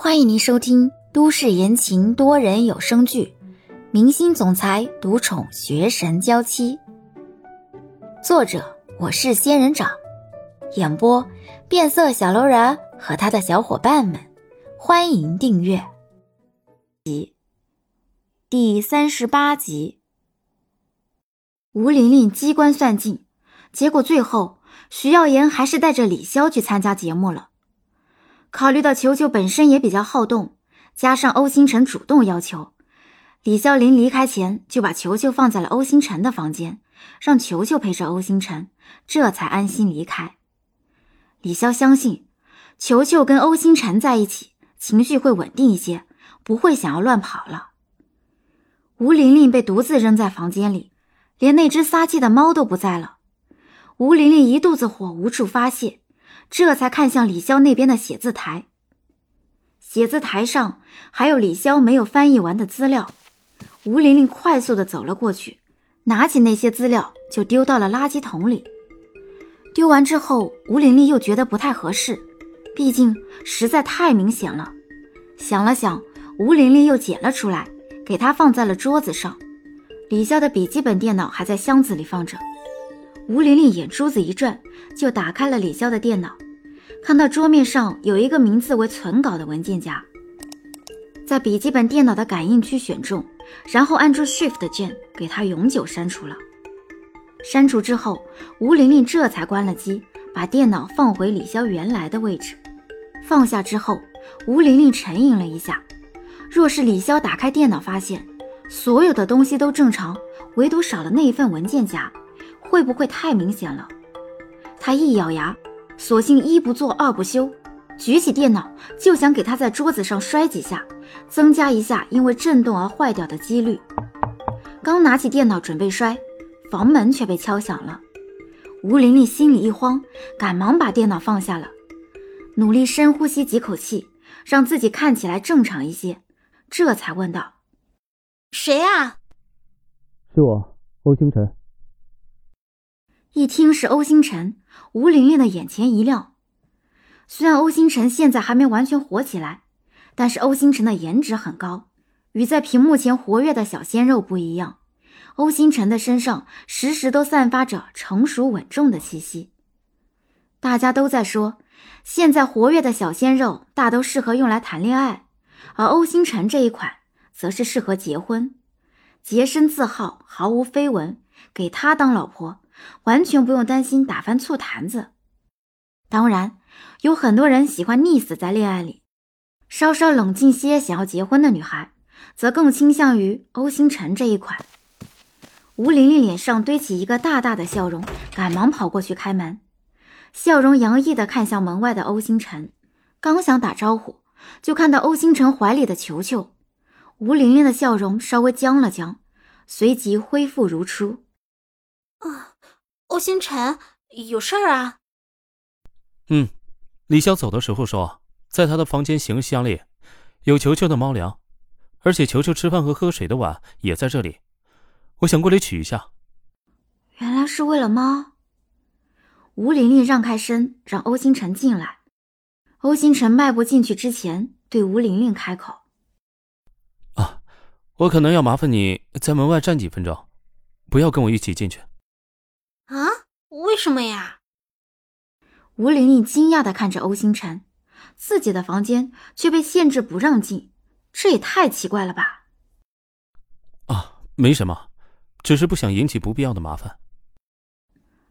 欢迎您收听都市言情多人有声剧《明星总裁独宠学神娇妻》，作者我是仙人掌，演播变色小楼人和他的小伙伴们。欢迎订阅。集第三十八集，吴玲玲机关算尽，结果最后徐耀言还是带着李潇去参加节目了。考虑到球球本身也比较好动，加上欧星辰主动要求，李潇临离开前就把球球放在了欧星辰的房间，让球球陪着欧星辰，这才安心离开。李潇相信，球球跟欧星辰在一起，情绪会稳定一些，不会想要乱跑了。吴玲玲被独自扔在房间里，连那只撒气的猫都不在了。吴玲玲一肚子火，无处发泄。这才看向李潇那边的写字台，写字台上还有李潇没有翻译完的资料。吴玲玲快速的走了过去，拿起那些资料就丢到了垃圾桶里。丢完之后，吴玲玲又觉得不太合适，毕竟实在太明显了。想了想，吴玲玲又捡了出来，给他放在了桌子上。李潇的笔记本电脑还在箱子里放着。吴玲玲眼珠子一转，就打开了李潇的电脑，看到桌面上有一个名字为“存稿”的文件夹，在笔记本电脑的感应区选中，然后按住 Shift 键给它永久删除了。删除之后，吴玲玲这才关了机，把电脑放回李潇原来的位置。放下之后，吴玲玲沉吟了一下，若是李潇打开电脑发现所有的东西都正常，唯独少了那一份文件夹。会不会太明显了？他一咬牙，索性一不做二不休，举起电脑就想给他在桌子上摔几下，增加一下因为震动而坏掉的几率。刚拿起电脑准备摔，房门却被敲响了。吴玲玲心里一慌，赶忙把电脑放下了，努力深呼吸几口气，让自己看起来正常一些，这才问道：“谁啊？”“是我，欧星辰。”一听是欧星辰，吴玲玲的眼前一亮。虽然欧星辰现在还没完全火起来，但是欧星辰的颜值很高，与在屏幕前活跃的小鲜肉不一样。欧星辰的身上时时都散发着成熟稳重的气息。大家都在说，现在活跃的小鲜肉大都适合用来谈恋爱，而欧星辰这一款则是适合结婚，洁身自好，毫无绯闻，给他当老婆。完全不用担心打翻醋坛子。当然，有很多人喜欢溺死在恋爱里，稍稍冷静些想要结婚的女孩，则更倾向于欧星辰这一款。吴玲玲脸上堆起一个大大的笑容，赶忙跑过去开门，笑容洋溢的看向门外的欧星辰，刚想打招呼，就看到欧星辰怀里的球球。吴玲玲的笑容稍微僵了僵，随即恢复如初。啊。欧星辰有事儿啊？嗯，李潇走的时候说，在他的房间行李箱里有球球的猫粮，而且球球吃饭和喝水的碗也在这里，我想过来取一下。原来是为了猫。吴玲玲让开身，让欧星辰进来。欧星辰迈步进去之前，对吴玲玲开口：“啊，我可能要麻烦你在门外站几分钟，不要跟我一起进去。”啊，为什么呀？吴玲玲惊讶的看着欧星辰，自己的房间却被限制不让进，这也太奇怪了吧？啊，没什么，只是不想引起不必要的麻烦。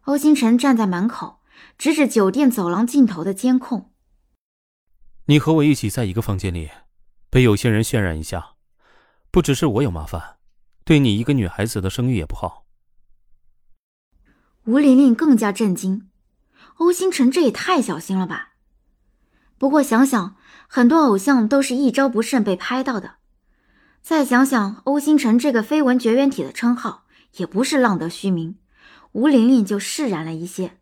欧星辰站在门口，指指酒店走廊尽头的监控。你和我一起在一个房间里，被有些人渲染一下，不只是我有麻烦，对你一个女孩子的声誉也不好。吴玲玲更加震惊，欧星辰这也太小心了吧！不过想想，很多偶像都是一招不慎被拍到的。再想想欧星辰这个绯闻绝缘体的称号，也不是浪得虚名。吴玲玲就释然了一些。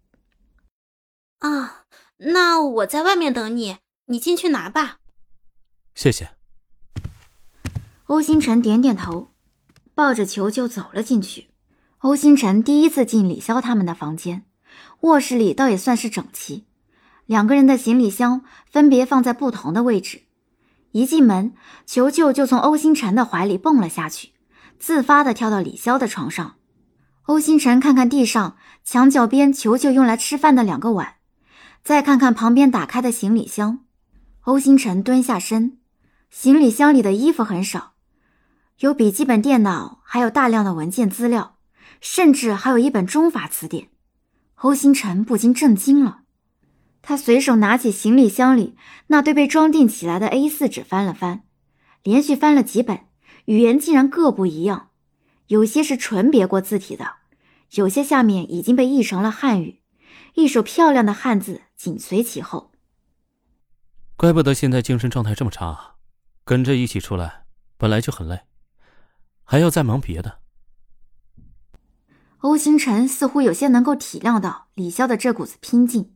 啊，那我在外面等你，你进去拿吧。谢谢。欧星辰点点头，抱着球球走了进去。欧星辰第一次进李潇他们的房间，卧室里倒也算是整齐，两个人的行李箱分别放在不同的位置，一进门，球球就从欧星辰的怀里蹦了下去，自发的跳到李潇的床上。欧星辰看看地上墙角边球球用来吃饭的两个碗，再看看旁边打开的行李箱，欧星辰蹲下身，行李箱里的衣服很少，有笔记本电脑，还有大量的文件资料，甚至还有一本中法词典。欧星辰不禁震惊了。他随手拿起行李箱里那堆被装订起来的 A4 纸翻了翻，连续翻了几本，语言竟然各不一样，有些是纯别过字体的，有些下面已经被译成了汉语，一手漂亮的汉字紧随其后。怪不得现在精神状态这么差啊，跟着一起出来本来就很累，还要再忙别的。欧星辰似乎有些能够体谅到李潇的这股子拼劲。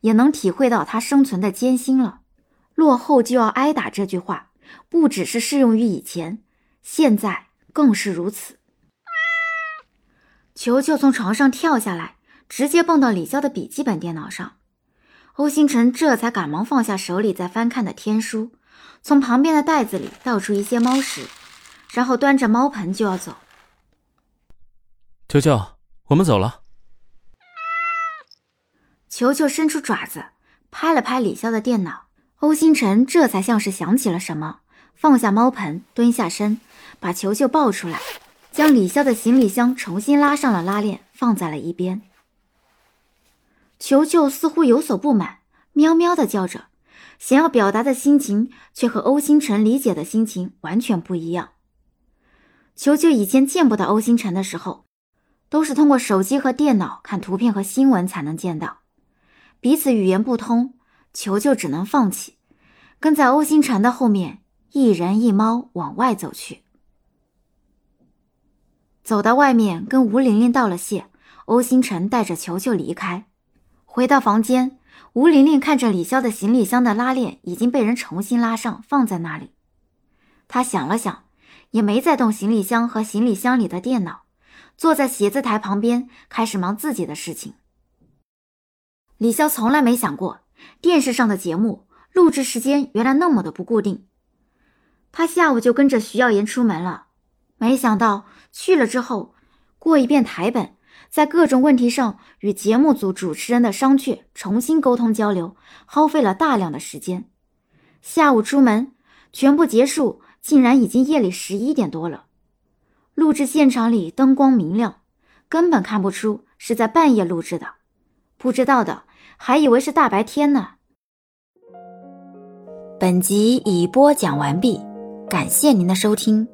也能体会到他生存的艰辛了。落后就要挨打这句话，不只是适用于以前，现在更是如此。球球从床上跳下来，直接蹦到李潇的笔记本电脑上。欧星辰这才赶忙放下手里在翻看的天书，从旁边的袋子里倒出一些猫食，然后端着猫盆就要走。球球，我们走了。球球伸出爪子，拍了拍李潇的电脑。欧星辰这才像是想起了什么，放下猫盆，蹲下身，把球球抱出来，将李潇的行李箱重新拉上了拉链，放在了一边。球球似乎有所不满，喵喵的叫着，想要表达的心情却和欧星辰理解的心情完全不一样。球球以前见不到欧星辰的时候，都是通过手机和电脑看图片和新闻才能见到。彼此语言不通，球球只能放弃，跟在欧星辰的后面，一人一猫往外走去。走到外面，跟吴玲玲道了谢，欧星辰带着球球离开。回到房间，吴玲玲看着李潇的行李箱的拉链已经被人重新拉上，放在那里。她想了想，也没再动行李箱和行李箱里的电脑，坐在写字台旁边，开始忙自己的事情。李潇从来没想过，电视上的节目录制时间原来那么的不固定。他下午就跟着徐耀言出门了，没想到去了之后，过一遍台本，在各种问题上与节目组主持人的商榷，重新沟通交流，耗费了大量的时间。下午出门，全部结束，竟然已经夜里十一点多了。录制现场里灯光明亮，根本看不出是在半夜录制的。不知道的。还以为是大白天呢。本集已播讲完毕，感谢您的收听。